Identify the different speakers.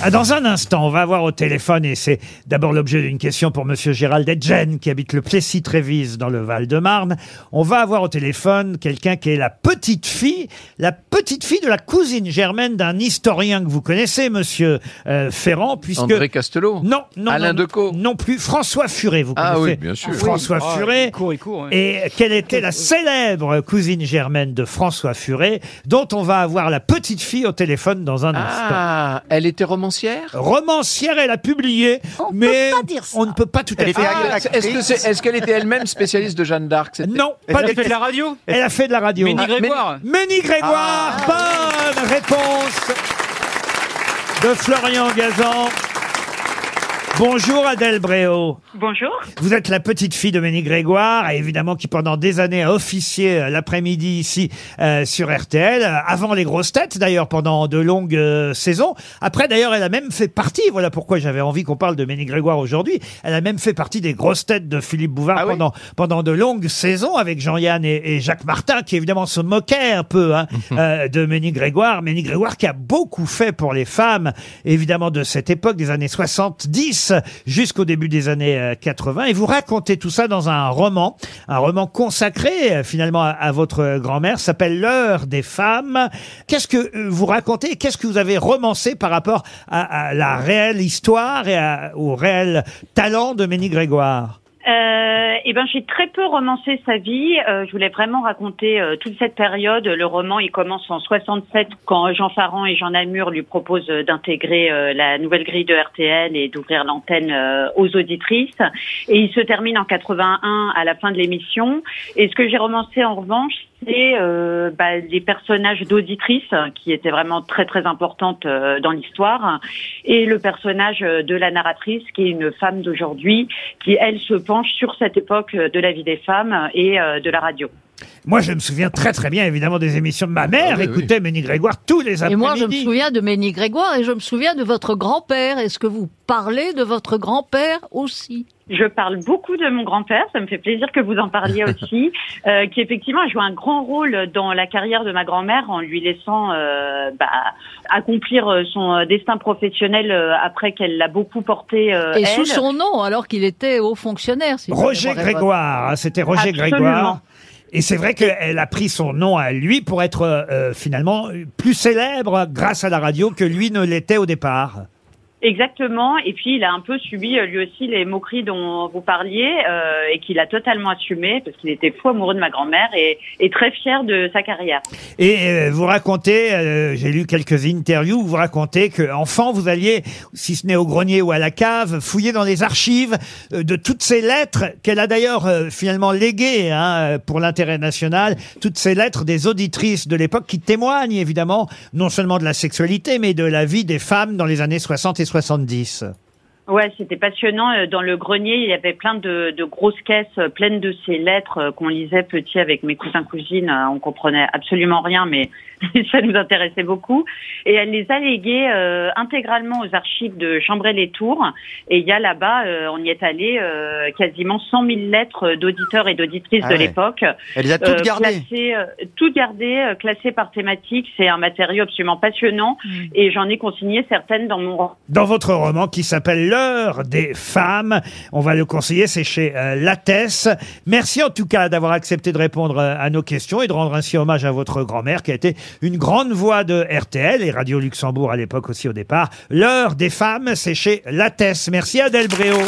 Speaker 1: Ah, Dans un instant, on va avoir au téléphone, et c'est d'abord l'objet d'une question pour Monsieur Gérald Edgen, qui habite le Plessis-Trévise dans le Val-de-Marne. On va avoir au téléphone quelqu'un qui est la petite fille, la petite fille de la cousine germaine d'un historien que vous connaissez, Monsieur euh, Ferrand, puisque...
Speaker 2: André Castelot
Speaker 1: Non, non,
Speaker 2: Alain
Speaker 1: non,
Speaker 2: Decaux
Speaker 1: Non plus, François Furet, vous
Speaker 2: Ah
Speaker 1: connaissez
Speaker 2: oui, bien sûr.
Speaker 1: François
Speaker 3: Ah,
Speaker 1: Furet.
Speaker 3: il court, il court, ouais.
Speaker 1: Et quelle était la célèbre cousine germaine de François Furet, dont on va avoir la petite fille au téléphone dans un instant.
Speaker 2: Ah, elle était romancière
Speaker 1: Romancière, elle a publié,
Speaker 4: On peut
Speaker 1: mais
Speaker 4: pas dire ça.
Speaker 1: on ne peut pas tout à
Speaker 3: Elle
Speaker 1: fait.
Speaker 3: était
Speaker 2: Ah. Est-ce que c'est- est-ce qu'elle était elle-même spécialiste de Jeanne d'Arc c'était-
Speaker 1: Non,
Speaker 3: Elle
Speaker 1: pas
Speaker 3: a
Speaker 1: du
Speaker 3: fait de
Speaker 1: tout.
Speaker 3: la radio
Speaker 1: Elle a fait de la radio.
Speaker 3: Ménie
Speaker 1: Ah,
Speaker 3: Grégoire
Speaker 1: Ménie Grégoire, bonne réponse de Florian Gazan. Bonjour Adèle Bréau.
Speaker 5: Bonjour.
Speaker 1: Vous êtes la petite fille de Ménie Grégoire, et évidemment qui pendant des années a officié euh, l'après-midi ici euh, sur RTL, euh, avant les grosses têtes d'ailleurs pendant de longues euh, saisons. Après d'ailleurs elle a même fait partie, voilà pourquoi j'avais envie qu'on parle de Ménie Grégoire aujourd'hui, elle a même fait partie des grosses têtes de Philippe Bouvard
Speaker 3: Ah oui
Speaker 1: pendant, pendant de longues saisons avec Jean-Yann et, et Jacques Martin qui évidemment se moquaient un peu hein, euh, de Ménie Grégoire. Ménie Grégoire qui a beaucoup fait pour les femmes, évidemment de cette époque des années 70 jusqu'au début des années euh, 80. Et vous racontez tout ça dans un roman, un roman consacré euh, finalement à, votre grand-mère, s'appelle L'heure des femmes. Qu'est-ce que euh, vous racontez Qu'est-ce que vous avez romancé par rapport à, la réelle histoire et au réel talent de Ménie Grégoire?
Speaker 5: Euh, eh ben, j'ai très peu romancé sa vie. Euh, je voulais vraiment raconter euh, toute cette période. Le roman, il commence en 67 quand Jean Farand et Jean Namur lui proposent d'intégrer euh, la nouvelle grille de RTL et d'ouvrir l'antenne aux auditrices. Et il se termine en 81 à la fin de l'émission. Et ce que j'ai romancé en revanche, c'est euh, bah, les personnages d'auditrices qui étaient vraiment très très importantes euh, dans l'histoire et le personnage de la narratrice qui est une femme d'aujourd'hui qui elle se penche sur cette époque euh, de la vie des femmes et euh, de la radio.
Speaker 1: Moi, je me souviens très très bien évidemment des émissions de ma mère.
Speaker 2: Ah oui,
Speaker 1: Écoutez Ménie Grégoire tous les
Speaker 4: Et
Speaker 1: après-midi.
Speaker 4: moi, je me souviens de Ménie Grégoire et je me souviens de votre grand-père. Est-ce que vous parlez de votre grand-père aussi?
Speaker 5: Je parle beaucoup de mon grand-père, ça me fait plaisir que vous en parliez aussi, euh, qui effectivement a joué un grand rôle dans la carrière de ma grand-mère en lui laissant euh, bah, accomplir euh, son euh, destin professionnel euh, après qu'elle l'a beaucoup porté. euh,
Speaker 4: Et
Speaker 5: elle.
Speaker 4: sous son nom, alors qu'il était haut fonctionnaire. si ma
Speaker 1: Roger
Speaker 4: mémoire est bonne.
Speaker 1: Grégoire, hein, c'était Roger
Speaker 5: Absolument.
Speaker 1: Grégoire. Et c'est vrai qu'elle a pris son nom à lui pour être euh, finalement plus célèbre grâce à la radio que lui ne l'était au départ.
Speaker 5: Exactement. Et puis il a un peu subi euh, lui aussi les moqueries dont vous parliez euh, et qu'il a totalement assumé parce qu'il était fou amoureux de ma grand-mère et, et très fier de sa carrière.
Speaker 1: Et euh, vous racontez, euh, j'ai lu quelques interviews, vous racontez que enfant vous alliez, si ce n'est au grenier ou à la cave, fouiller dans les archives euh, de toutes ces lettres qu'elle a d'ailleurs euh, finalement léguées hein, pour l'intérêt national, toutes ces lettres des auditrices de l'époque qui témoignent évidemment non seulement de la sexualité mais de la vie des femmes dans les années 60 et 70.
Speaker 5: Ouais, c'était passionnant. Euh, Dans le grenier, il y avait plein de, de grosses caisses euh, pleines de ces lettres euh, qu'on lisait petit avec mes cousins cousines. On comprenait absolument rien, mais ça nous intéressait beaucoup. Et elle les a léguées euh, intégralement aux archives de Chambray-les-Tours. Et il y a là-bas, euh, on y est allé, euh, quasiment 100 000 lettres d'auditeurs et d'auditrices
Speaker 3: Ah
Speaker 5: de l'époque.
Speaker 3: Elle les a toutes
Speaker 5: Euh,
Speaker 3: gardées.
Speaker 5: classées, euh, toutes gardées, euh, classées par thématique. C'est un matériau absolument passionnant. Et j'en ai consigné certaines dans mon
Speaker 1: dans votre roman qui s'appelle L'heure des femmes. On va le conseiller, c'est chez euh, Lattès. Merci en tout cas d'avoir accepté de répondre euh, à nos questions et de rendre ainsi hommage à votre grand-mère qui a été une grande voix de RTL et Radio Luxembourg à l'époque aussi au départ. L'heure des femmes, c'est chez Lattès. Merci Adèle Bréau.